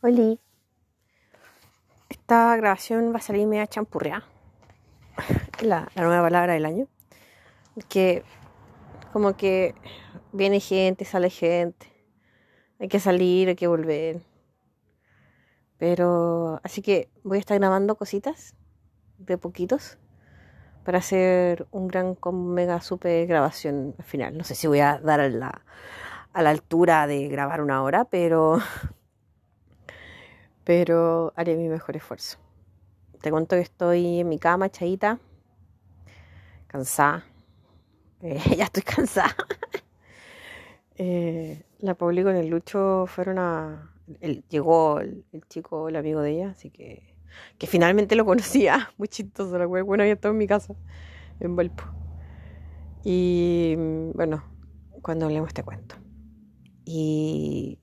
Oli. Esta grabación va a salir media champurrea. La, la nueva palabra del año. Que como que viene gente, sale gente. Hay que salir, hay que volver. Pero así que voy a estar grabando cositas de poquitos para hacer un gran con mega super grabación al final. No sé si voy a dar a la, a la altura de grabar una hora, pero pero haré mi mejor esfuerzo. Te cuento que estoy en mi cama, echadita, cansada. Eh, ya estoy cansada. eh, la Pauli con el Lucho fueron a... llegó el, chico, el amigo de ella, así que... Que finalmente lo conocía. Muy chistoso, la Bueno, ya estado en mi casa, en Valpo. Y bueno, cuando hablemos te cuento. Y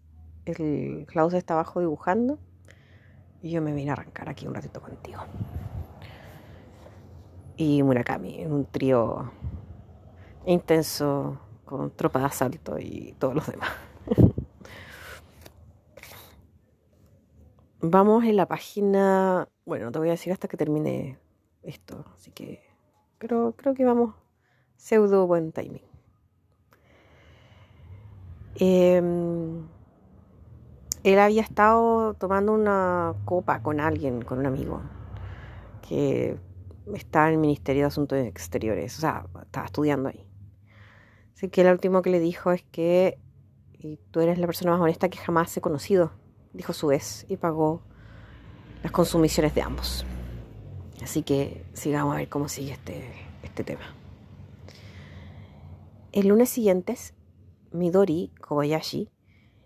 el Klaus está abajo dibujando y yo me vine a arrancar aquí un ratito contigo. Y Murakami, un trío intenso con tropa de asalto y todos los demás. Vamos en la página, bueno, no te voy a decir hasta que termine esto, así que, pero creo que vamos pseudo buen timing. Eh, él había estado tomando una copa con alguien, con un amigo, que está en el Ministerio de Asuntos Exteriores, o sea, estaba estudiando ahí. Así que lo último que le dijo es que tú eres la persona más honesta que jamás he conocido, dijo su vez, y pagó las consumiciones de ambos. Así que sigamos a ver cómo sigue este, este tema. El lunes siguiente, Midori Kobayashi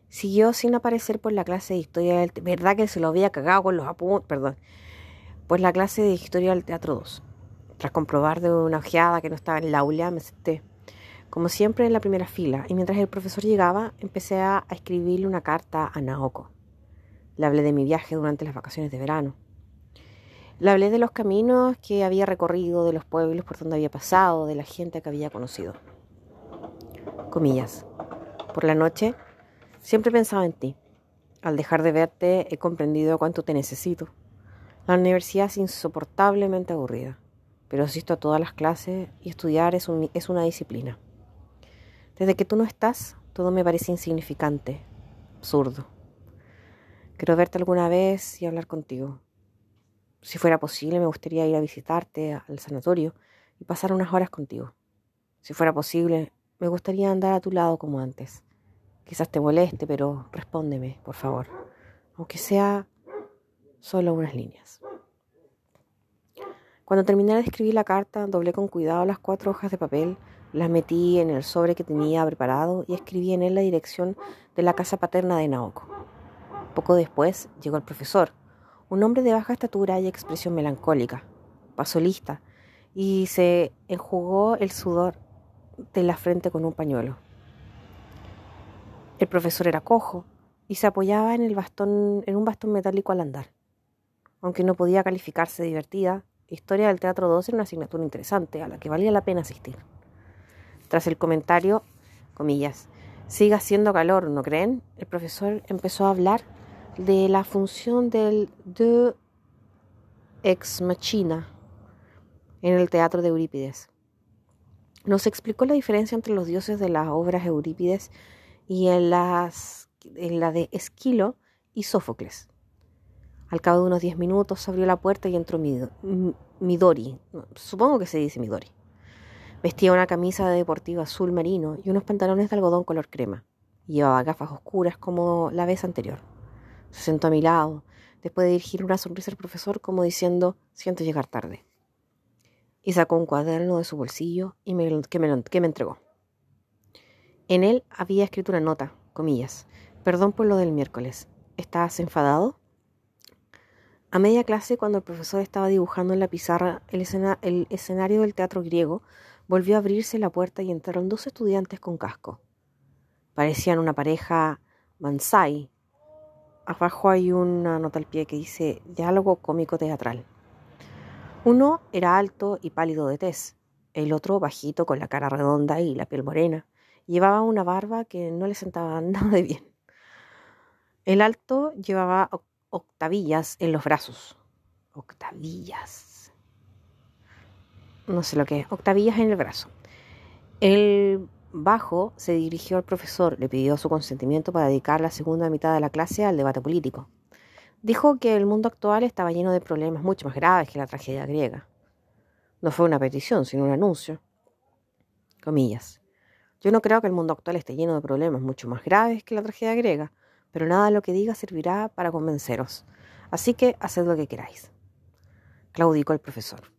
Siguió sin aparecer por la clase de historia del ¿Verdad que se lo había cagado con los apuntes? Perdón. Pues la clase de historia del teatro 2. Tras comprobar de una ojeada que no estaba en el aula, me senté, como siempre, en la primera fila. Y mientras el profesor llegaba, empecé a, escribirle una carta a Naoko. Le hablé de mi viaje durante las vacaciones de verano. Le hablé de los caminos que había recorrido, de los pueblos por donde había pasado, de la gente que había conocido. Comillas. Por la noche Siempre pensaba en ti. Al dejar de verte he comprendido cuánto te necesito. La universidad es insoportablemente aburrida, pero asisto a todas las clases y estudiar es, es una disciplina. Desde que tú no estás, todo me parece insignificante, absurdo. Quiero verte alguna vez y hablar contigo. Si fuera posible, me gustaría ir a visitarte al sanatorio y pasar unas horas contigo. Si fuera posible, me gustaría andar a tu lado como antes Quizás te moleste, pero respóndeme, por favor, aunque sea solo unas líneas. Cuando terminé de escribir la carta, doblé con cuidado las cuatro hojas de papel, las metí en el sobre que tenía preparado y escribí en él la dirección de la casa paterna de Naoko. Poco después llegó el profesor, un hombre de baja estatura y expresión melancólica. Pasó lista y se enjugó el sudor de la frente con un pañuelo. El profesor era cojo y se apoyaba en, el bastón, en un bastón metálico al andar. Aunque no podía calificarse divertida, Historia del Teatro 2 era una asignatura interesante a la que valía la pena asistir. Tras el comentario, comillas, siga haciendo calor, ¿no creen? El profesor empezó a hablar de la función del de ex machina en el teatro de Eurípides. Nos explicó la diferencia entre los dioses de las obras Eurípides y en, las, en la de Esquilo y Sófocles. Al cabo de unos diez minutos abrió la puerta y entró Midori, supongo que se dice Midori. Vestía una camisa de deportivo azul marino y unos pantalones de algodón color crema. Llevaba gafas oscuras como la vez anterior. Se sentó a mi lado, después de dirigir una sonrisa al profesor como diciendo, siento llegar tarde. Y sacó un cuaderno de su bolsillo y que, me, que me entregó. En él había escrito una nota, comillas, perdón por lo del miércoles. ¿Estás enfadado? A media clase, cuando el profesor estaba dibujando en la pizarra el, escenario del teatro griego, volvió a abrirse la puerta y entraron dos estudiantes con casco. Parecían una pareja Mansai. Abajo hay una nota al pie que dice diálogo cómico teatral. Uno era alto y pálido de tez, el otro bajito con la cara redonda y la piel morena. Llevaba una barba que no le sentaba nada de bien. El alto llevaba octavillas en los brazos. Octavillas. No sé lo que es. Octavillas en el brazo. El bajo se dirigió al profesor, le pidió su consentimiento para dedicar la segunda mitad de la clase al debate político. Dijo que el mundo actual estaba lleno de problemas mucho más graves que la tragedia griega. No fue una petición, sino un anuncio. Comillas. Yo no creo que el mundo actual esté lleno de problemas mucho más graves que la tragedia griega, pero nada de lo que diga servirá para convenceros. Así que haced lo que queráis. Claudicó el profesor.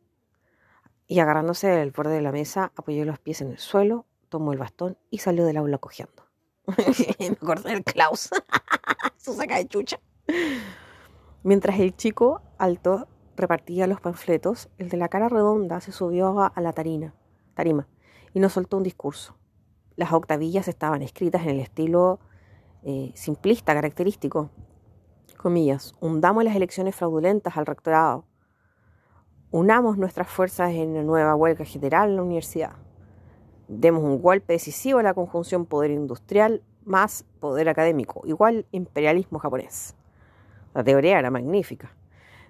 Y agarrándose del borde de la mesa, apoyó los pies en el suelo, tomó el bastón y salió del aula cojeando. Me acordé del Klaus. Su saca de chucha. Mientras el chico alto repartía los panfletos, el de la cara redonda se subió a la tarima y nos soltó un discurso. Las octavillas estaban escritas en el estilo eh, simplista característico. Comillas, hundamos las elecciones fraudulentas al rectorado. Unamos nuestras fuerzas en una nueva huelga general en la universidad. Demos un golpe decisivo a la conjunción poder industrial más poder académico, igual imperialismo japonés. La teoría era magnífica.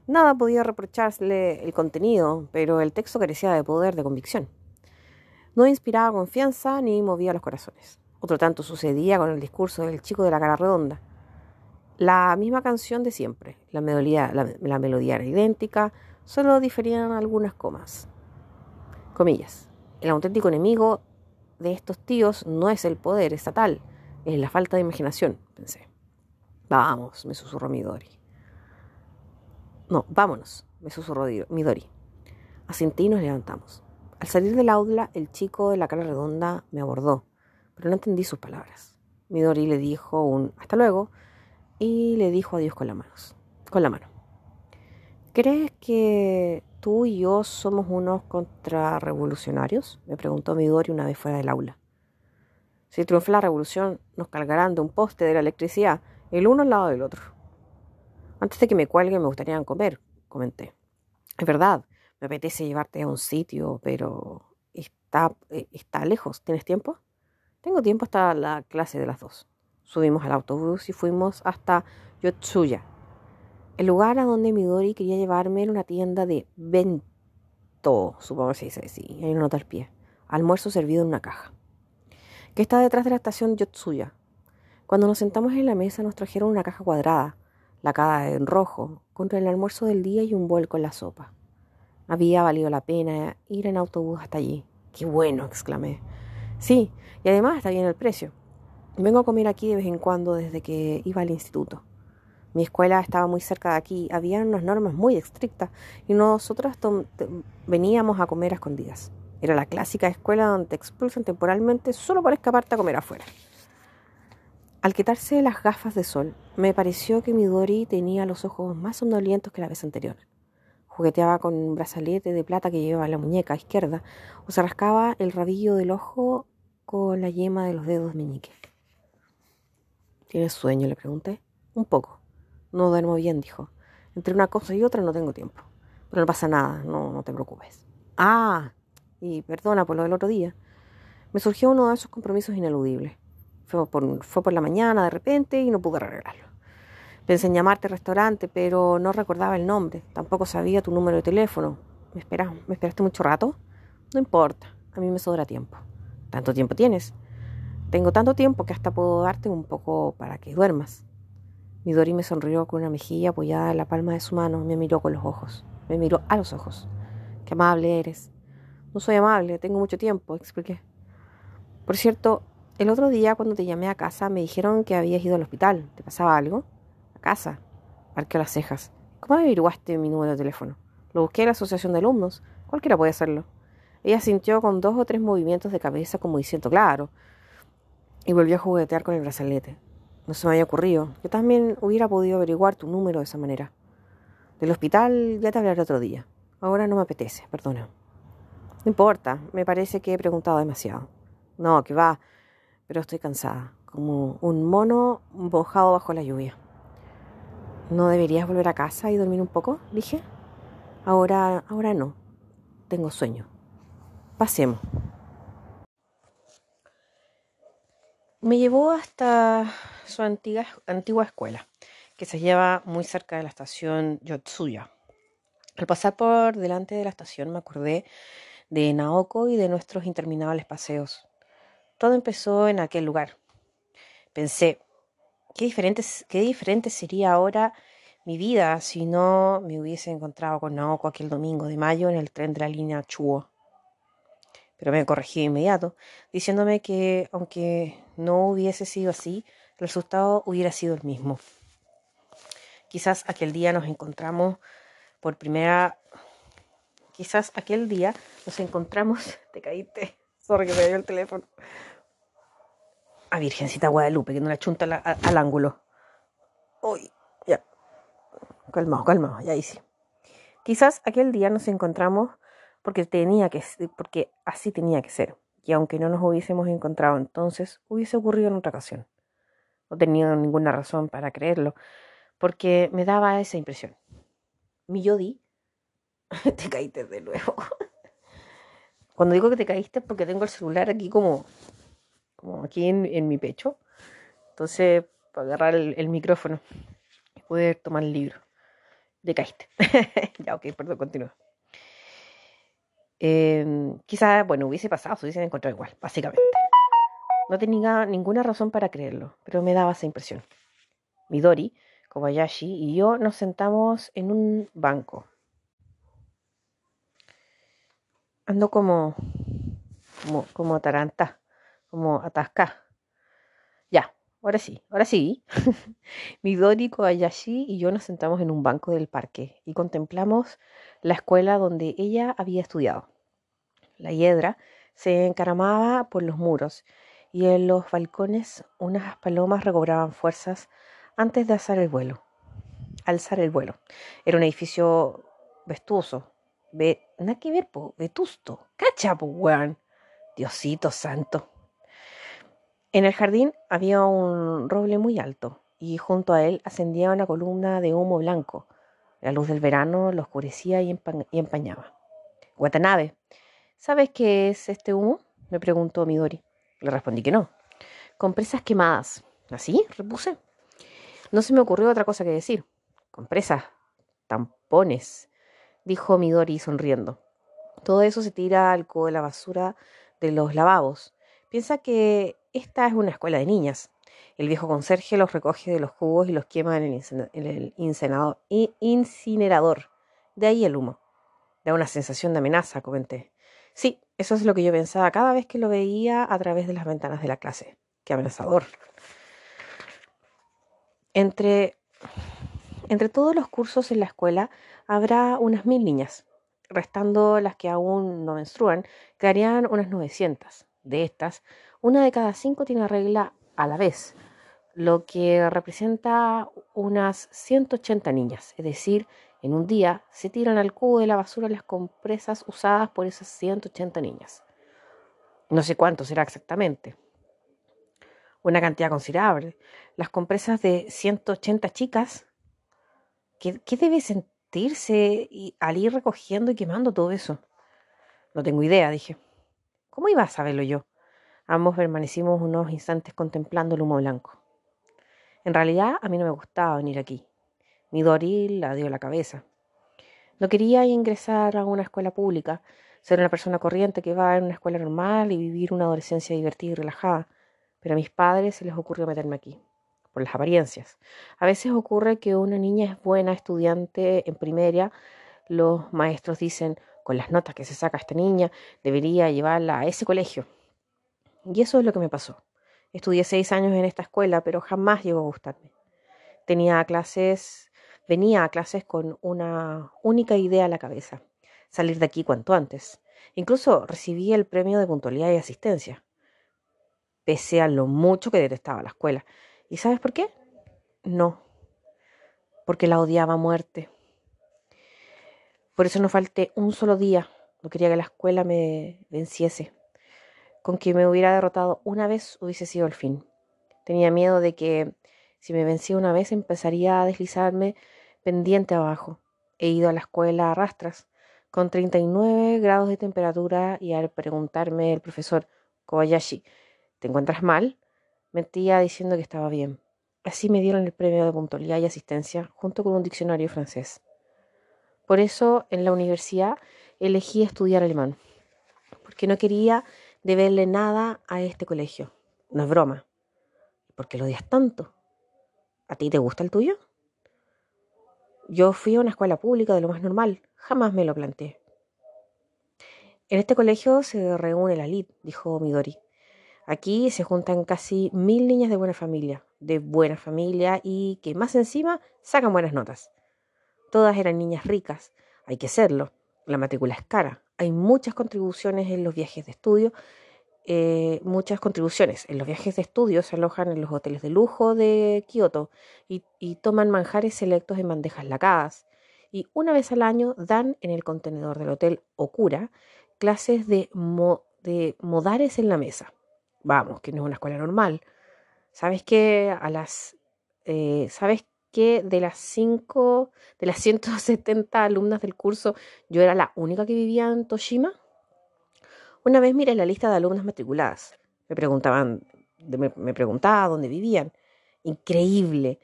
Nada podía reprocharle el contenido, pero el texto carecía de poder de convicción. No inspiraba confianza ni movía los corazones. Otro tanto sucedía con el discurso del chico de la cara redonda. La misma canción de siempre, la melodía, la, melodía era idéntica, solo diferían algunas comas. Comillas. El auténtico enemigo de estos tíos no es el poder estatal, es la falta de imaginación, pensé. Vamos, me susurró Midori. No, vámonos, me susurró Midori. Asentí y nos levantamos. Al salir del aula, el chico de la cara redonda me abordó, pero no entendí sus palabras. Midori le dijo un hasta luego y le dijo adiós con, la con la mano. ¿Crees que tú y yo somos unos contrarrevolucionarios? Me preguntó Midori una vez fuera del aula. Si triunfa la revolución, nos cargarán de un poste de la electricidad, el uno al lado del otro. Antes de que me cuelgue, me gustaría comer, comenté. Es verdad, me apetece llevarte a un sitio, pero está, eh, está lejos. ¿Tienes tiempo? Tengo tiempo hasta la clase de las dos. Subimos al autobús y fuimos hasta Yotsuya. El lugar a donde Midori quería llevarme era una tienda de bento, supongo que se dice así, hay una nota al pie. Almuerzo servido en una caja. Que está detrás de la estación Yotsuya. Cuando nos sentamos en la mesa nos trajeron una caja cuadrada, lacada en rojo, contra el almuerzo del día y un bol con la sopa. Había valido la pena ir en autobús hasta allí. ¡Qué bueno! exclamé. Sí, y además está bien el precio. Vengo a comer aquí de vez en cuando desde que iba al instituto. Mi escuela estaba muy cerca de aquí, había unas normas muy estrictas y nosotros veníamos a comer a escondidas. Era la clásica escuela donde expulsan temporalmente solo por escaparte a comer afuera. Al quitarse las gafas de sol, me pareció que Midori tenía los ojos más somnolientos que la vez anterior jugueteaba con un brazalete de plata que llevaba en la muñeca izquierda o se rascaba el rabillo del ojo con la yema de los dedos meñique. ¿Tienes sueño? le pregunté. Un poco. No duermo bien, dijo. Entre una cosa y otra no tengo tiempo. Pero no pasa nada, no, no te preocupes. Ah, y perdona por lo del otro día. Me surgió uno de esos compromisos ineludibles. Por, fue por la mañana de repente y no pude arreglarlo. Pensé en llamarte restaurante, pero no recordaba el nombre. Tampoco sabía tu número de teléfono. ¿Me, esperas, ¿Me esperaste mucho rato? No importa, a mí me sobra tiempo. ¿Tanto tiempo tienes? Tengo tanto tiempo que hasta puedo darte un poco para que duermas. Midori me sonrió con una mejilla apoyada en la palma de su mano. Me miró con los ojos. Me miró a los ojos. Qué amable eres. No soy amable, tengo mucho tiempo, expliqué. Por cierto, el otro día cuando te llamé a casa me dijeron que habías ido al hospital. ¿Te pasaba algo? Casa. Arqueó las cejas. ¿Cómo averiguaste mi número de teléfono? Lo busqué en la asociación de alumnos. Cualquiera puede hacerlo. Ella sintió con dos o tres movimientos de cabeza como diciendo claro. Y volvió a juguetear con el brazalete. No se me había ocurrido. Yo también hubiera podido averiguar tu número de esa manera. Del hospital ya te hablaré otro día. Ahora no me apetece, perdona. No importa, me parece que he preguntado demasiado. No, que va, pero estoy cansada, como un mono mojado bajo la lluvia. ¿No deberías volver a casa y dormir un poco? Dije. Ahora, ahora no. Tengo sueño. Pasemos. Me llevó hasta su antigua, antigua escuela. que se lleva muy cerca de la estación Yotsuya. Al pasar por delante de la estación me acordé de Naoko y de nuestros interminables paseos. Todo empezó en aquel lugar. Pensé, qué diferente, qué diferente sería ahora mi vida si no me hubiese encontrado con Naoko aquel domingo de mayo en el tren de la línea Chuo. Pero me corregí de inmediato, diciéndome que aunque no hubiese sido así, el resultado hubiera sido el mismo. Quizás aquel día nos encontramos por primera... Quizás aquel día nos encontramos... Te caíste. Sorry que me dio el teléfono. A Virgencita Guadalupe, que no la chunta al ángulo. Uy, ya. Calmado, calmado, ya hice. Quizás aquel día nos encontramos porque tenía que porque así tenía que ser. Y aunque no nos hubiésemos encontrado entonces, hubiese ocurrido en otra ocasión. No tenía ninguna razón para creerlo, porque me daba esa impresión. Mi Yodi, te caíste de nuevo. Cuando digo que te caíste es porque tengo el celular aquí como, como aquí en, mi pecho. Entonces, para agarrar el, micrófono y poder tomar el libro. Te caíste. ya, ok, perdón, continúa. Eh, quizás, bueno, hubiese pasado, se hubiesen encontrado igual, básicamente. No tenía ninguna razón para creerlo, pero me daba esa impresión. Midori, Kobayashi y yo nos sentamos en un banco. Ando como, como, como como atasca. Ya, ahora sí, ahora sí. Midori, Kobayashi y yo nos sentamos en un banco del parque y contemplamos la escuela donde ella había estudiado. La hiedra se encaramaba por los muros y en los balcones unas palomas recobraban fuerzas antes de alzar el vuelo. Alzar el vuelo. Era un edificio vestuoso. Ve, nada que ver, po, vetusto. Cacha, po, weón. Diosito santo. En el jardín había un roble muy alto y junto a él ascendía una columna de humo blanco. La luz del verano lo oscurecía y, empañaba. Watanabe, ¿sabes qué es este humo? me preguntó Midori. Le respondí que no. Compresas quemadas. ¿Así? repuse. No se me ocurrió otra cosa que decir. Compresas, tampones, dijo Midori sonriendo. Todo eso se tira al codo de la basura de los lavabos. Piensa que esta es una escuela de niñas. El viejo conserje los recoge de los jugos y los quema en el, incinerador. De ahí el humo. Da una sensación de amenaza, comenté. Sí, eso es lo que yo pensaba cada vez que lo veía a través de las ventanas de la clase. Qué amenazador. Entre, entre todos los cursos en la escuela habrá unas mil niñas, restando las que aún no menstruan, quedarían unas 900. De estas, una de cada cinco tiene regla a la vez, lo que representa unas 180 niñas, es decir, en un día se tiran al cubo de la basura las compresas usadas por esas 180 niñas. No sé cuánto será exactamente. Una cantidad considerable. Las compresas de 180 chicas. ¿Qué, debe sentirse al ir recogiendo y quemando todo eso? No tengo idea, dije. ¿Cómo iba a saberlo yo? Ambos permanecimos unos instantes contemplando el humo blanco. En realidad, a mí no me gustaba venir aquí. Midori la dio la cabeza. No quería ingresar a una escuela pública, ser una persona corriente que va en una escuela normal y vivir una adolescencia divertida y relajada, pero a mis padres se les ocurrió meterme aquí, por las apariencias. A veces ocurre que una niña es buena estudiante en primaria, los maestros dicen, con las notas que se saca esta niña, debería llevarla a ese colegio. Y eso es lo que me pasó. Estudié seis años en esta escuela, pero jamás llegó a gustarme. Tenía clases Venía a clases con una única idea a la cabeza, salir de aquí cuanto antes. Incluso recibí el premio de puntualidad y asistencia, pese a lo mucho que detestaba la escuela. ¿Y sabes por qué? No, porque la odiaba a muerte. Por eso no falté un solo día, no quería que la escuela me venciese. Con que me hubiera derrotado una vez hubiese sido el fin. Tenía miedo de que si me vencía una vez empezaría a deslizarme pendiente abajo. He ido a la escuela a rastras, con 39 grados de temperatura, y al preguntarme el profesor Kobayashi, ¿te encuentras mal? Mentía diciendo que estaba bien. Así me dieron el premio de puntualidad y asistencia junto con un diccionario francés. Por eso en la universidad elegí estudiar alemán, porque no quería deberle nada a este colegio. No es broma. ¿Por qué lo odias tanto? ¿A ti te gusta el tuyo? Yo fui a una escuela pública de lo más normal, jamás me lo planteé. En este colegio se reúne la LID, dijo Midori. Aquí se juntan casi mil niñas de buena familia, de buena familia y que más encima sacan buenas notas. Todas eran niñas ricas, hay que serlo. La matrícula es cara, hay muchas contribuciones en los viajes de estudio, eh, muchas contribuciones. En los viajes de estudio se alojan en los hoteles de lujo de Kioto y, toman manjares selectos en bandejas lacadas. Y una vez al año dan en el contenedor del hotel Okura clases de, de modares en la mesa. Vamos, que no es una escuela normal. ¿Sabes que a las eh, ¿Sabes que de las cinco, de las 170 alumnas del curso, yo era la única que vivía en Toshima? Una vez miré la lista de alumnas matriculadas. Me preguntaban, me, me preguntaba dónde vivían. Increíble.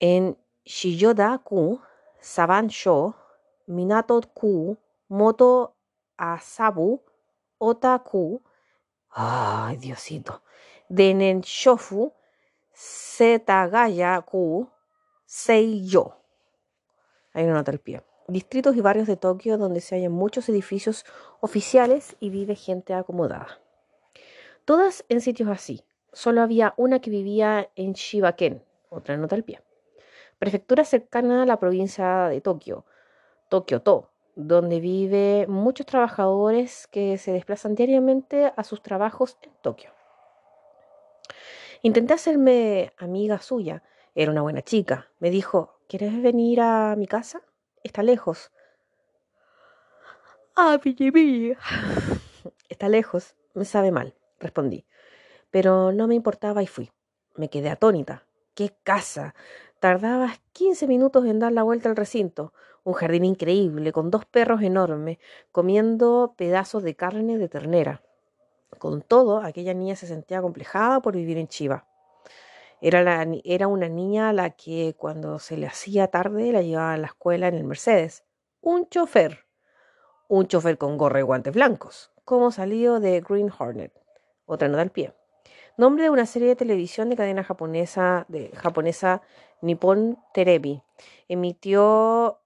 En Shiyoda-ku, Saban-sho, Minato-ku, Moto Asabu, Ota-ku, ay Diosito, Denenshofu, Setagaya-ku, Seiyo. Hay una nota pie distritos y barrios de Tokio donde se hallan muchos edificios oficiales y vive gente acomodada. Todas en sitios así. Solo había una que vivía en Shibaken, otra nota al pie. Prefectura cercana a la provincia de Tokio, Tokio-to, donde vive muchos trabajadores que se desplazan diariamente a sus trabajos en Tokio. Intenté hacerme amiga suya. Era una buena chica. Me dijo, ¿quieres venir a mi casa? está lejos. Ah, Está lejos, me sabe mal, respondí. Pero no me importaba y fui. Me quedé atónita. ¡Qué casa! Tardabas 15 minutos en dar la vuelta al recinto. Un jardín increíble, con dos perros enormes, comiendo pedazos de carne de ternera. Con todo, aquella niña se sentía complejada por vivir en Chiva. Era, era una niña a la que cuando se le hacía tarde la llevaba a la escuela en el Mercedes. Un chofer. Un chofer con gorra y guantes blancos, como salido de Green Hornet. Otra nota al pie. Nombre de una serie de televisión de cadena japonesa, de, japonesa Nippon Terebi. Emitió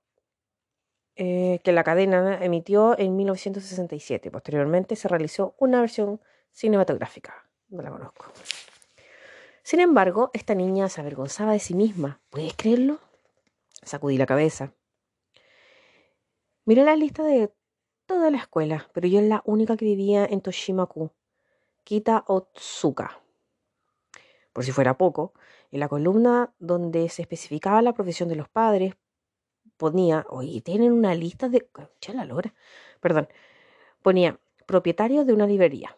eh, que la cadena emitió en 1967. Posteriormente se realizó una versión cinematográfica. No la conozco. Sin embargo, esta niña se avergonzaba de sí misma. ¿Puedes creerlo? Sacudí la cabeza. Miré la lista de toda la escuela, pero yo era la única que vivía en Toshimaku, Kita Otsuka. Por si fuera poco, en la columna donde se especificaba la profesión de los padres, ponía, oye, tienen una lista de... la lora. Perdón, ponía propietario de una librería.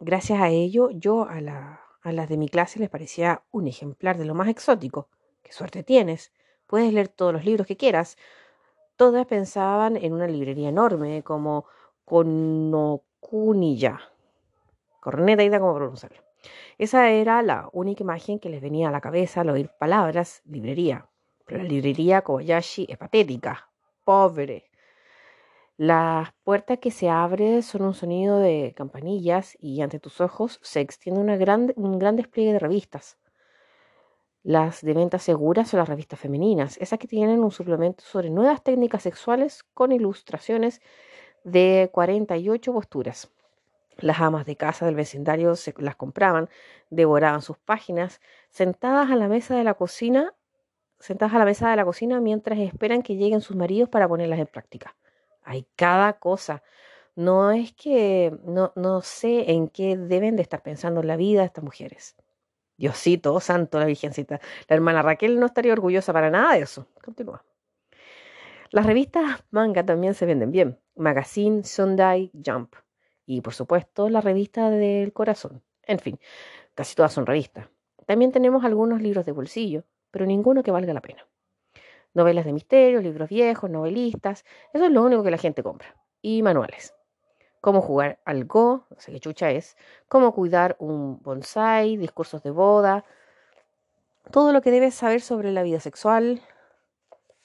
Gracias a ello, yo a la a las de mi clase les parecía un ejemplar de lo más exótico. ¡Qué suerte tienes! Puedes leer todos los libros que quieras. Todas pensaban en una librería enorme como Konokuniya. Corneta idea cómo pronunciarlo. Esa era la única imagen que les venía a la cabeza al oír palabras librería. La librería Kobayashi es patética, pobre, las puertas que se abren son un sonido de campanillas y ante tus ojos se extiende un gran despliegue de revistas. Las de venta seguras son las revistas femeninas, esas que tienen un suplemento sobre nuevas técnicas sexuales con ilustraciones de 48 posturas. Las amas de casa del vecindario se las compraban, devoraban sus páginas, sentadas a la mesa de la cocina, sentadas a la mesa de la cocina mientras esperan que lleguen sus maridos para ponerlas en práctica. Hay cada cosa. No es que no, no sé en qué deben de estar pensando la vida estas mujeres. Diosito, santo, la Virgencita. La hermana Raquel no estaría orgullosa para nada de eso. Continúa. Las revistas manga también se venden bien. Magazine, Sunday, Jump. Y por supuesto la revista del corazón. En fin, casi todas son revistas. También tenemos algunos libros de bolsillo, pero ninguno que valga la pena novelas de misterio, libros viejos, novelistas, eso es lo único que la gente compra. Y manuales. Cómo jugar al Go, no sé qué chucha es, cómo cuidar un bonsai, discursos de boda, todo lo que debes saber sobre la vida sexual,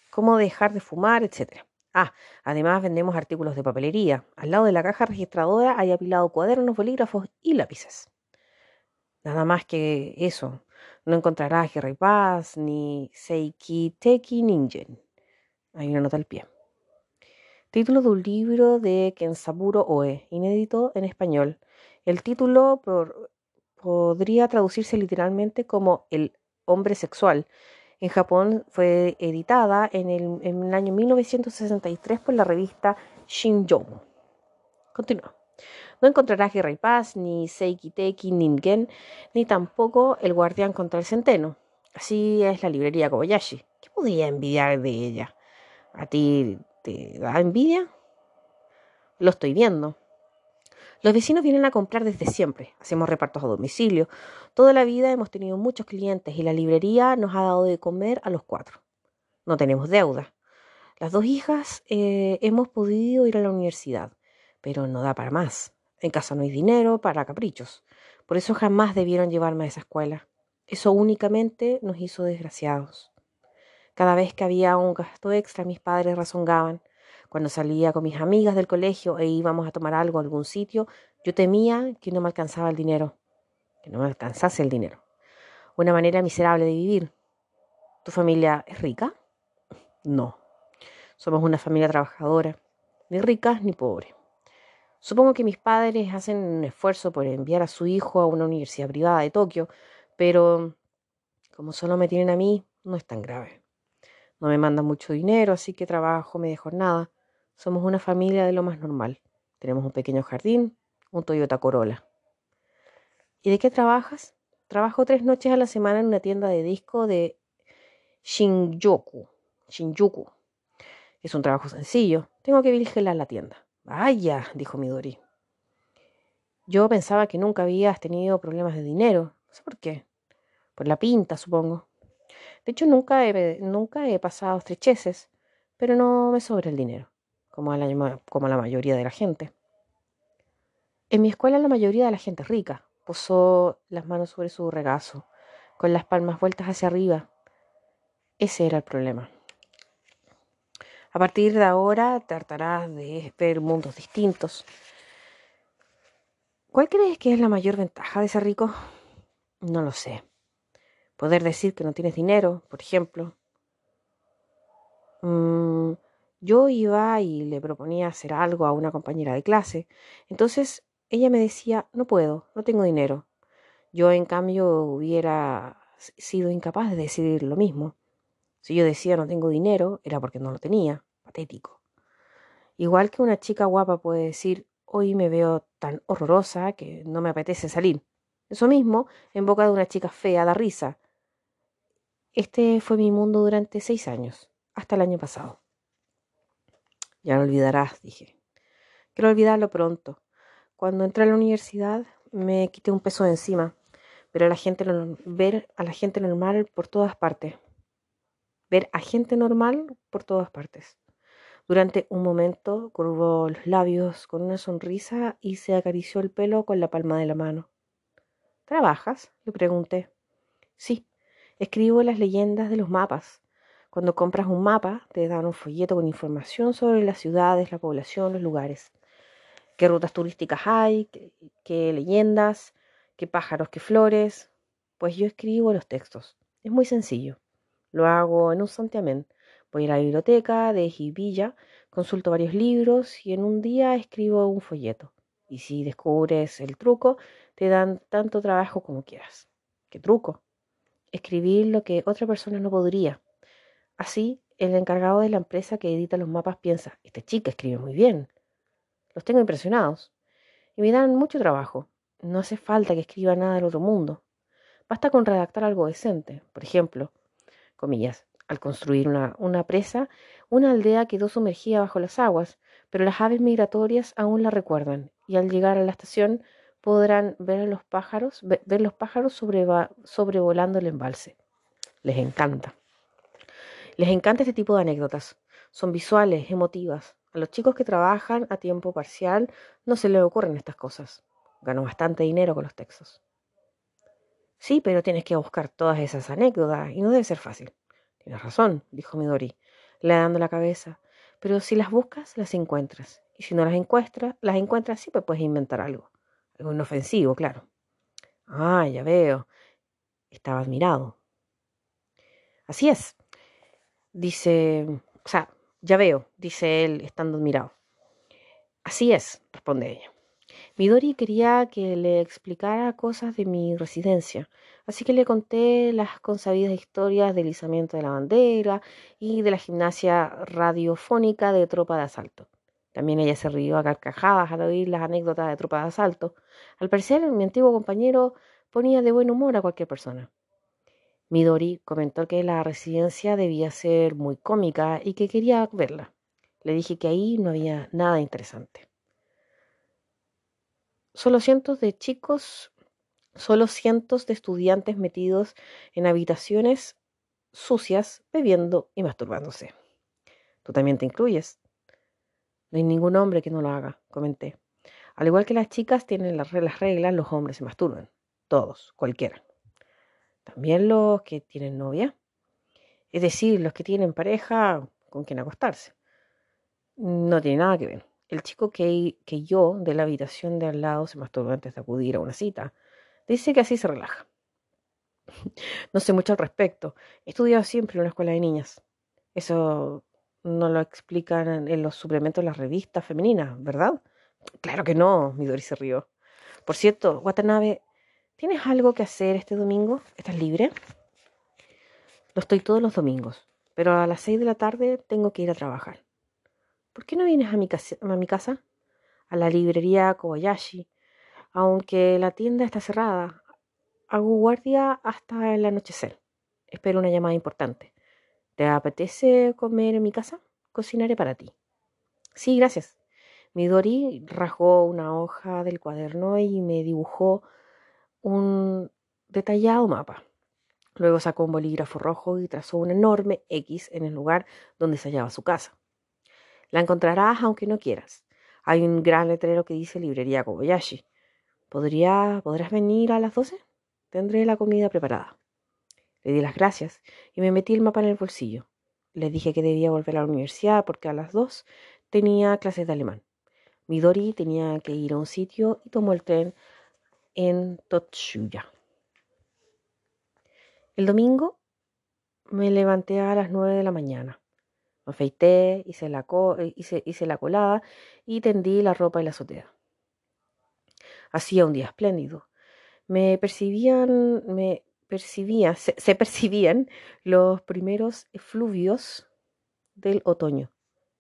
cómo dejar de fumar, etc. Ah, además vendemos artículos de papelería. Al lado de la caja registradora hay apilado cuadernos, bolígrafos y lápices. Nada más que eso. No encontrarás Harry Paz ni Seiki Teki Ningen. Hay una nota al pie. Título de un libro de Kensaburo Oe, inédito en español. El título podría traducirse literalmente como El hombre sexual, en Japón fue editada en el, año 1963 por la revista Shinjou. Continúa. No encontrarás Guerra y Paz, ni Seikiteki Ningen, ni tampoco El Guardián contra el Centeno. Así es la librería Kobayashi. ¿Qué podía envidiar de ella? ¿A ti te da envidia? Lo estoy viendo. Los vecinos vienen a comprar desde siempre. Hacemos repartos a domicilio. Toda la vida hemos tenido muchos clientes y la librería nos ha dado de comer a los cuatro. No tenemos deuda. Las dos hijas eh, hemos podido ir a la universidad, pero no da para más. En casa no hay dinero para caprichos. Por eso jamás debieron llevarme a esa escuela. Eso únicamente nos hizo desgraciados. Cada vez que había un gasto extra, mis padres razongaban. Cuando salía con mis amigas del colegio e íbamos a tomar algo a algún sitio, yo temía que no me alcanzaba el dinero, que no me alcanzase el dinero. Una manera miserable de vivir. ¿Tu familia es rica? No. Somos una familia trabajadora, ni ricas ni pobres. Supongo que mis padres hacen un esfuerzo por enviar a su hijo a una universidad privada de Tokio, pero como solo me tienen a mí, no es tan grave. No me mandan mucho dinero, así que trabajo media jornada. Somos una familia de lo más normal. Tenemos un pequeño jardín, un Toyota Corolla. ¿Y de qué trabajas? Trabajo tres noches a la semana en una tienda de disco de Shinjuku. Shinjuku. Es un trabajo sencillo. Tengo que vigilar la tienda. Vaya, dijo Midori. Yo pensaba que nunca habías tenido problemas de dinero. No sé por qué. Por la pinta, supongo. De hecho, nunca he, nunca he pasado estrecheces, pero no me sobra el dinero como la, como la mayoría de la gente. En mi escuela la mayoría de la gente es rica. Posó las manos sobre su regazo, con las palmas vueltas hacia arriba. Ese era el problema. A partir de ahora tratarás de ver mundos distintos. ¿Cuál crees que es la mayor ventaja de ser rico? No lo sé. Poder decir que no tienes dinero, por ejemplo. Mm, yo iba y le proponía hacer algo a una compañera de clase. Entonces ella me decía, no puedo, no tengo dinero. Yo en cambio hubiera sido incapaz de decidir lo mismo. Si yo decía no tengo dinero, era porque no lo tenía. Patético. Igual que una chica guapa puede decir, hoy me veo tan horrorosa que no me apetece salir. Eso mismo, en boca de una chica fea, da risa. Este fue mi mundo durante seis años, hasta el año pasado. Ya lo olvidarás, dije. Quiero olvidarlo pronto. Cuando entré a la universidad me quité un peso de encima, pero la gente, ver a la gente normal por todas partes. Ver a gente normal por todas partes. Durante un momento curvó los labios con una sonrisa y se acarició el pelo con la palma de la mano. ¿Trabajas? le pregunté. Sí, escribo las leyendas de los mapas. Cuando compras un mapa, te dan un folleto con información sobre las ciudades, la población, los lugares. Qué rutas turísticas hay, qué, leyendas, qué pájaros, qué flores. Pues yo escribo los textos. Es muy sencillo. Lo hago en un santiamén. Voy a la biblioteca de Jibilla, consulto varios libros y en un día escribo un folleto. Y si descubres el truco, te dan tanto trabajo como quieras. ¿Qué truco? Escribir lo que otra persona no podría. Así, el encargado de la empresa que edita los mapas piensa, esta chica escribe muy bien. Los tengo impresionados. Y me dan mucho trabajo. No hace falta que escriba nada del otro mundo. Basta con redactar algo decente. Por ejemplo, comillas, al construir una, presa, una aldea quedó sumergida bajo las aguas, pero las aves migratorias aún la recuerdan, y al llegar a la estación podrán ver los pájaros, ver los pájaros sobrevolando el embalse. Les encanta. Les encanta este tipo de anécdotas. Son visuales, emotivas. A los chicos que trabajan a tiempo parcial no se les ocurren estas cosas. Gano bastante dinero con los textos. Sí, pero tienes que buscar todas esas anécdotas y no debe ser fácil. Tienes razón, dijo Midori, le dando la cabeza. Pero si las buscas, las encuentras. Y si no las encuentras, las encuentras, sí, pues puedes inventar algo. Algo inofensivo, claro. Ah, ya veo. Estaba admirado. Así es. Dice, o sea, ya veo, dice él, estando admirado. Así es, responde ella. Midori quería que le explicara cosas de mi residencia, así que le conté las consabidas historias del izamiento de la bandera y de la gimnasia radiofónica de tropa de asalto. También ella se rió a carcajadas al oír las anécdotas de tropa de asalto. Al parecer, mi antiguo compañero ponía de buen humor a cualquier persona. Midori comentó que la residencia debía ser muy cómica y que quería verla. Le dije que ahí no había nada interesante. Solo cientos de chicos, solo cientos de estudiantes metidos en habitaciones sucias, bebiendo y masturbándose. Tú también te incluyes. No hay ningún hombre que no lo haga, comenté. Al igual que las chicas tienen las reglas, los hombres se masturban. Todos, cualquiera. También los que tienen novia. Es decir, los que tienen pareja con quien acostarse. No tiene nada que ver. El chico que, que yo de la habitación de al lado se masturbó antes de acudir a una cita. Dice que así se relaja. No sé mucho al respecto. He estudiado siempre en una escuela de niñas. Eso no lo explican en los suplementos de las revistas femeninas, ¿verdad? Claro que no, Midori se rió. Por cierto, Watanabe, ¿tienes algo que hacer este domingo? ¿Estás libre? Lo estoy todos los domingos, pero a las seis de la tarde tengo que ir a trabajar. ¿Por qué no vienes a mi, casa, a mi casa? A la librería Kobayashi. Aunque la tienda está cerrada, hago guardia hasta el anochecer. Espero una llamada importante. ¿Te apetece comer en mi casa? Cocinaré para ti. Sí, gracias. Midori rasgó una hoja del cuaderno y me dibujó un detallado mapa. Luego sacó un bolígrafo rojo y trazó un enorme X en el lugar donde se hallaba su casa. La encontrarás aunque no quieras. Hay un gran letrero que dice Librería Kobayashi. ¿Podría, ¿Podrás venir a las doce? Tendré la comida preparada. Le di las gracias y me metí el mapa en el bolsillo. Le dije que debía volver a la universidad porque a las dos tenía clases de alemán. Midori tenía que ir a un sitio y tomó el tren en Totsuya. El domingo me levanté a las nueve de la mañana. Me afeité, hice la, eh, hice, la colada y tendí la ropa en la azotea. Hacía un día espléndido. Me percibían, me percibía, se, percibían los primeros efluvios del otoño.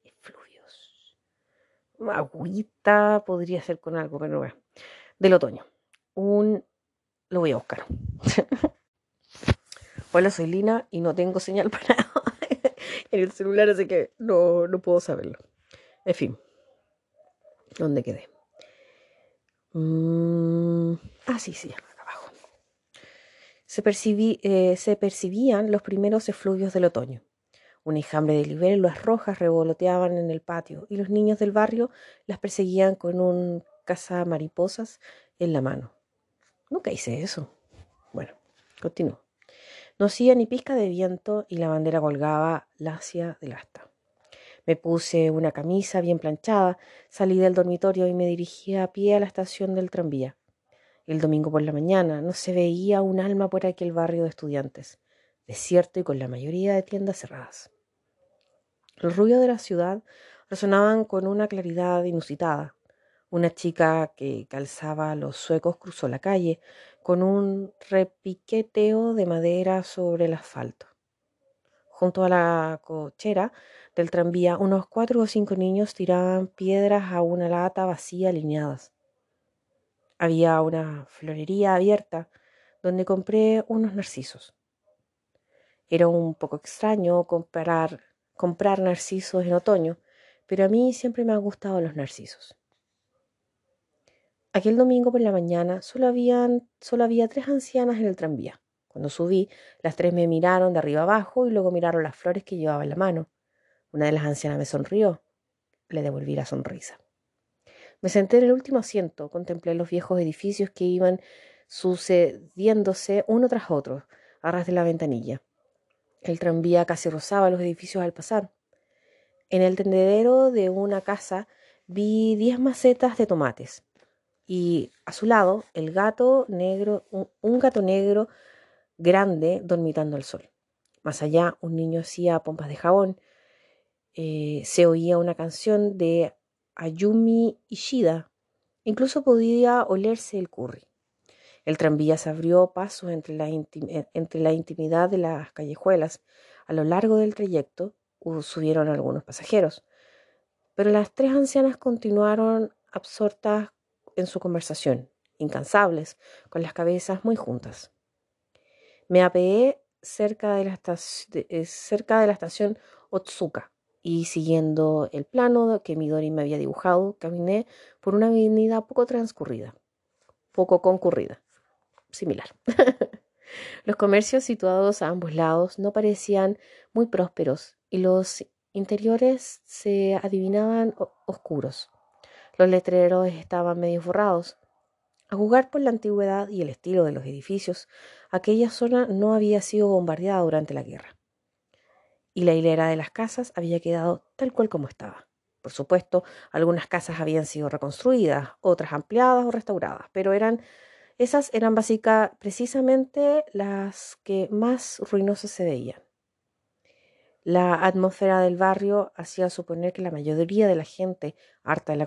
Efluvios. Agüita podría ser con algo, pero no. Del otoño. Un. Lo voy a buscar. Hola, soy Lina y no tengo señal para en el celular, así que no, no puedo saberlo. En fin, ¿dónde quedé? Mm, ah, sí, sí, acá abajo. Se, eh, se percibían los primeros efluvios del otoño. Un enjambre de libélulas rojas revoloteaban en el patio y los niños del barrio las perseguían con un mariposas en la mano. Nunca hice eso. Bueno, continúo. No hacía ni pizca de viento y la bandera colgaba lacia del asta. Me puse una camisa bien planchada, salí del dormitorio y me dirigí a pie a la estación del tranvía. El domingo por la mañana no se veía un alma por aquel barrio de estudiantes, desierto y con la mayoría de tiendas cerradas. Los ruidos de la ciudad resonaban con una claridad inusitada. Una chica que calzaba los suecos cruzó la calle, con un repiqueteo de madera sobre el asfalto. Junto a la cochera del tranvía, unos cuatro o cinco niños tiraban piedras a una lata vacía alineadas. Había una florería abierta donde compré unos narcisos. Era un poco extraño comprar, narcisos en otoño, pero a mí siempre me han gustado los narcisos. Aquel domingo por la mañana solo, habían, solo había tres ancianas en el tranvía. Cuando subí, las tres me miraron de arriba abajo y luego miraron las flores que llevaba en la mano. Una de las ancianas me sonrió. Le devolví la sonrisa. Me senté en el último asiento, contemplé los viejos edificios que iban sucediéndose uno tras otro, a ras de la ventanilla. El tranvía casi rozaba los edificios al pasar. En el tendedero de una casa vi diez macetas de tomates y a su lado el gato negro, un, gato negro grande dormitando al sol. Más allá un niño hacía pompas de jabón. Eh, se oía una canción de Ayumi Ishida. Incluso podía olerse el curry. El tranvía se abrió paso entre la, entre la intimidad de las callejuelas. A lo largo del trayecto subieron algunos pasajeros, pero las tres ancianas continuaron absortas en su conversación, incansables, con las cabezas muy juntas. Me apeé cerca de la, estación, eh, cerca de la estación Otsuka y siguiendo el plano que Midori me había dibujado, caminé por una avenida poco transcurrida, poco concurrida, similar. Los comercios situados a ambos lados no parecían muy prósperos y los interiores se adivinaban oscuros. Los letreros estaban medio borrados. A jugar por la antigüedad y el estilo de los edificios, aquella zona no había sido bombardeada durante la guerra. Y la hilera de las casas había quedado tal cual como estaba. Por supuesto, algunas casas habían sido reconstruidas, otras ampliadas o restauradas, pero eran esas eran básicas precisamente las que más ruinosas se veían. La atmósfera del barrio hacía suponer que la mayoría de la gente, harta de la,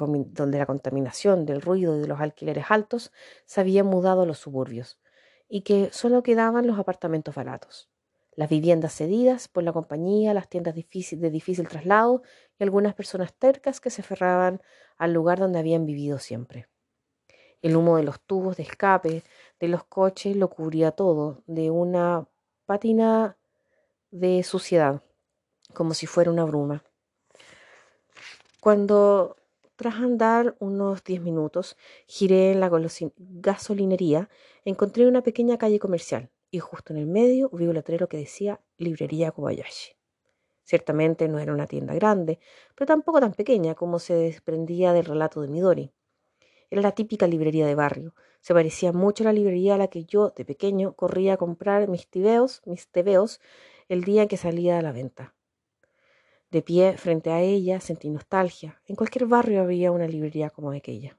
la contaminación, del ruido y de los alquileres altos, se había mudado a los suburbios y que solo quedaban los apartamentos baratos, las viviendas cedidas por la compañía, las tiendas de difícil traslado y algunas personas tercas que se aferraban al lugar donde habían vivido siempre. El humo de los tubos de escape de los coches lo cubría todo, de una pátina de suciedad como si fuera una bruma. Cuando, tras andar unos diez minutos, giré en la gasolinería, encontré una pequeña calle comercial y justo en el medio vi un letrero que decía Librería Kobayashi. Ciertamente no era una tienda grande, pero tampoco tan pequeña como se desprendía del relato de Midori. Era la típica librería de barrio. Se parecía mucho a la librería a la que yo, de pequeño, corría a comprar mis tibeos, mis tebeos el día que salía a la venta. De pie frente a ella sentí nostalgia. En cualquier barrio había una librería como aquella.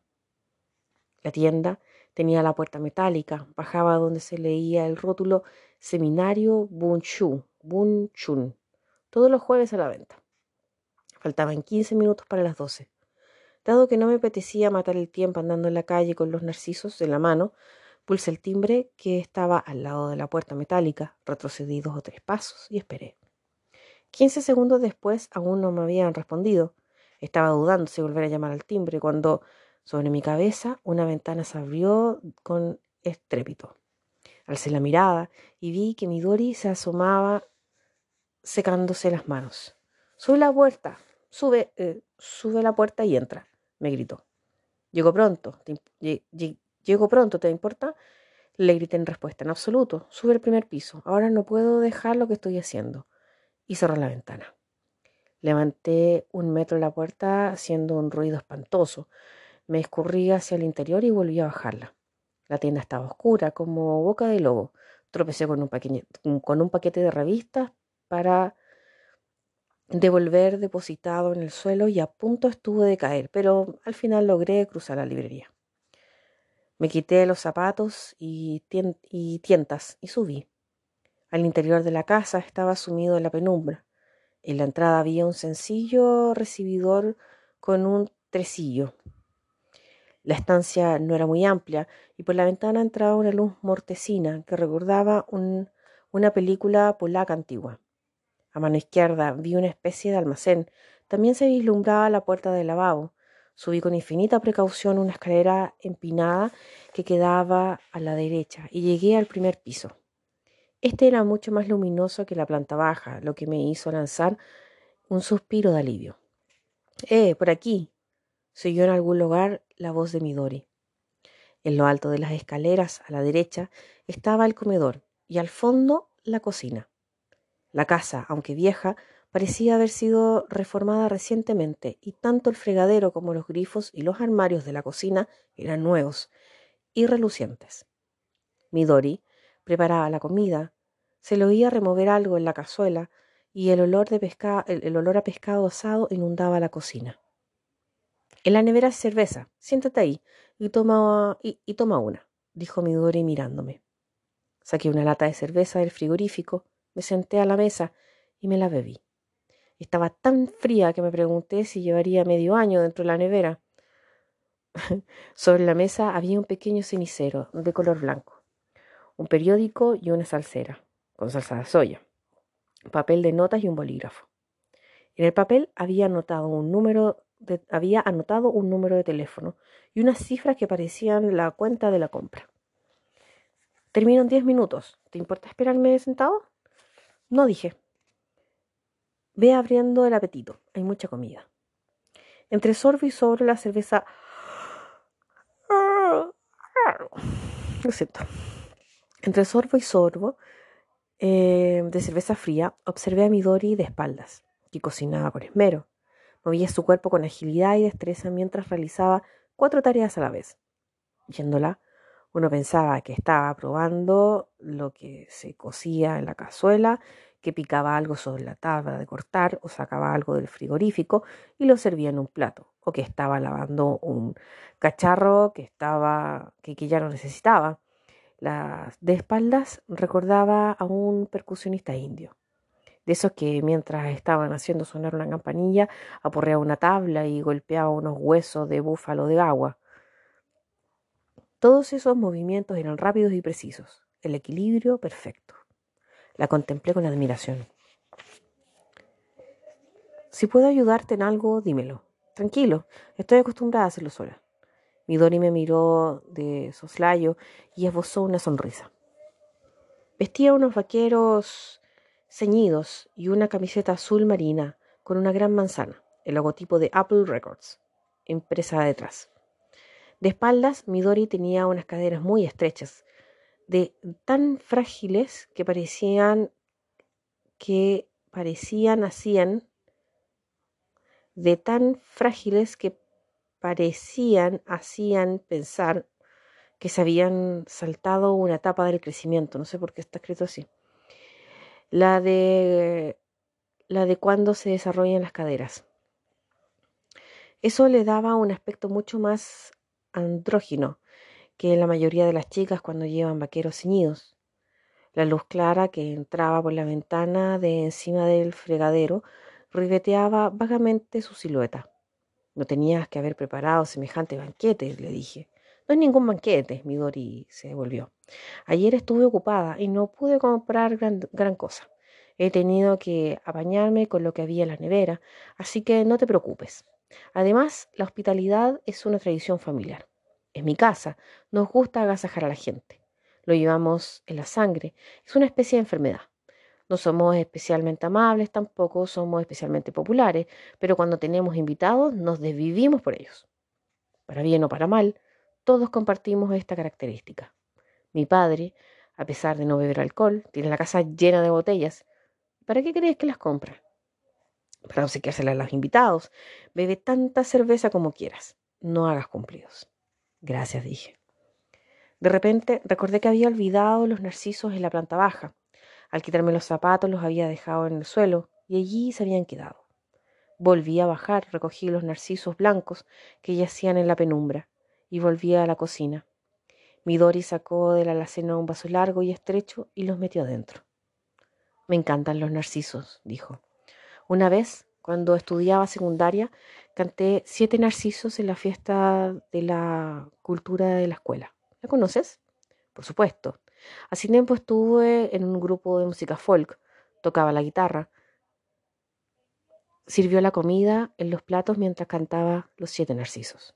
La tienda tenía la puerta metálica, bajaba donde se leía el rótulo Seminario Bunshu, Bunchun, todos los jueves a la venta. Faltaban 15 minutos para las 12. Dado que no me apetecía matar el tiempo andando en la calle con los narcisos en la mano, pulsé el timbre que estaba al lado de la puerta metálica, retrocedí dos o tres pasos y esperé. Quince segundos después aún no me habían respondido. Estaba dudando si volver a llamar al timbre cuando sobre mi cabeza una ventana se abrió con estrépito. Alcé la mirada y vi que Midori se asomaba secándose las manos. Sube la puerta, sube, eh, sube la puerta y entra, me gritó. Llego pronto, llego pronto, ¿te importa? Le grité en respuesta, en absoluto, sube el primer piso, ahora no puedo dejar lo que estoy haciendo y cerró la ventana. Levanté un metro la puerta haciendo un ruido espantoso. Me escurrí hacia el interior y volví a bajarla. La tienda estaba oscura, como boca de lobo. Tropecé con un, paquete de revistas para devolver depositado en el suelo y a punto estuve de caer, pero al final logré cruzar la librería. Me quité los zapatos y tientas y subí. Al interior de la casa estaba sumido en la penumbra. En la entrada había un sencillo recibidor con un tresillo. La estancia no era muy amplia y por la ventana entraba una luz mortecina que recordaba una película polaca antigua. A mano izquierda vi una especie de almacén. También se vislumbraba la puerta del lavabo. Subí con infinita precaución una escalera empinada que quedaba a la derecha y llegué al primer piso. Este era mucho más luminoso que la planta baja, lo que me hizo lanzar un suspiro de alivio. ¡Eh, por aquí! se oyó en algún lugar la voz de Midori. En lo alto de las escaleras, a la derecha, estaba el comedor y al fondo la cocina. La casa, aunque vieja, parecía haber sido reformada recientemente y tanto el fregadero como los grifos y los armarios de la cocina eran nuevos y relucientes. Midori preparaba la comida. Se le oía remover algo en la cazuela y el olor, de el, olor a pescado asado inundaba la cocina. En la nevera hay cerveza. Siéntate ahí y toma, y, y toma una, dijo Midori mirándome. Saqué una lata de cerveza del frigorífico, me senté a la mesa y me la bebí. Estaba tan fría que me pregunté si llevaría medio año dentro de la nevera. Sobre la mesa había un pequeño cenicero de color blanco, un periódico y una salsera, con salsa de soya, papel de notas y un bolígrafo. En el papel había anotado un número de, había anotado un número de teléfono y unas cifras que parecían la cuenta de la compra. Termino en diez minutos. ¿Te importa esperarme sentado? No dije. Ve abriendo el apetito. Hay mucha comida. Entre sorbo y sobre la cerveza Lo siento. Entre sorbo y sorbo eh, de cerveza fría, observé a Midori de espaldas, que cocinaba con esmero. Movía su cuerpo con agilidad y destreza mientras realizaba cuatro tareas a la vez. Yéndola, uno pensaba que estaba probando lo que se cocía en la cazuela, que picaba algo sobre la tabla de cortar o sacaba algo del frigorífico y lo servía en un plato o que estaba lavando un cacharro que estaba que, ya no necesitaba. Las de espaldas recordaba a un percusionista indio, de esos que mientras estaban haciendo sonar una campanilla aporreaba una tabla y golpeaba unos huesos de búfalo de agua. Todos esos movimientos eran rápidos y precisos, el equilibrio perfecto. La contemplé con admiración. Si puedo ayudarte en algo, dímelo, Tranquilo, estoy acostumbrada a hacerlo sola. Midori me miró de soslayo y esbozó una sonrisa. Vestía unos vaqueros ceñidos y una camiseta azul marina con una gran manzana, el logotipo de Apple Records, impresa detrás. De espaldas, Midori tenía unas caderas muy estrechas, de tan frágiles que parecían que parecían hacían de tan frágiles que parecían, hacían pensar que se habían saltado una etapa del crecimiento. No sé por qué está escrito así. La de, la de cuando se desarrollan las caderas. Eso le daba un aspecto mucho más andrógino que la mayoría de las chicas cuando llevan vaqueros ceñidos. La luz clara que entraba por la ventana de encima del fregadero ribeteaba vagamente su silueta. No tenías que haber preparado semejante banquete, le dije. No es ningún banquete, Midori se devolvió. Ayer estuve ocupada y no pude comprar gran, gran cosa. He tenido que apañarme con lo que había en la nevera, así que no te preocupes. Además, la hospitalidad es una tradición familiar. En mi casa nos gusta agasajar a la gente. Lo llevamos en la sangre. Es una especie de enfermedad. No somos especialmente amables, tampoco somos especialmente populares, pero cuando tenemos invitados nos desvivimos por ellos. Para bien o para mal, todos compartimos esta característica. Mi padre, a pesar de no beber alcohol, tiene la casa llena de botellas. ¿Para qué crees que las compra? Para obsequiárselas a los invitados. Bebe tanta cerveza como quieras. No hagas cumplidos. Gracias, dije. De repente recordé que había olvidado los narcisos en la planta baja. Al quitarme los zapatos los había dejado en el suelo y allí se habían quedado. Volví a bajar, recogí los narcisos blancos que yacían en la penumbra y volví a la cocina. Midori sacó de la alacena un vaso largo y estrecho y los metió adentro. Me encantan los narcisos, dijo. Una vez, cuando estudiaba secundaria, canté siete narcisos en la fiesta de la cultura de la escuela. ¿La conoces? Por supuesto. Así tiempo estuve en un grupo de música folk, tocaba la guitarra, sirvió la comida en los platos mientras cantaba Los siete narcisos.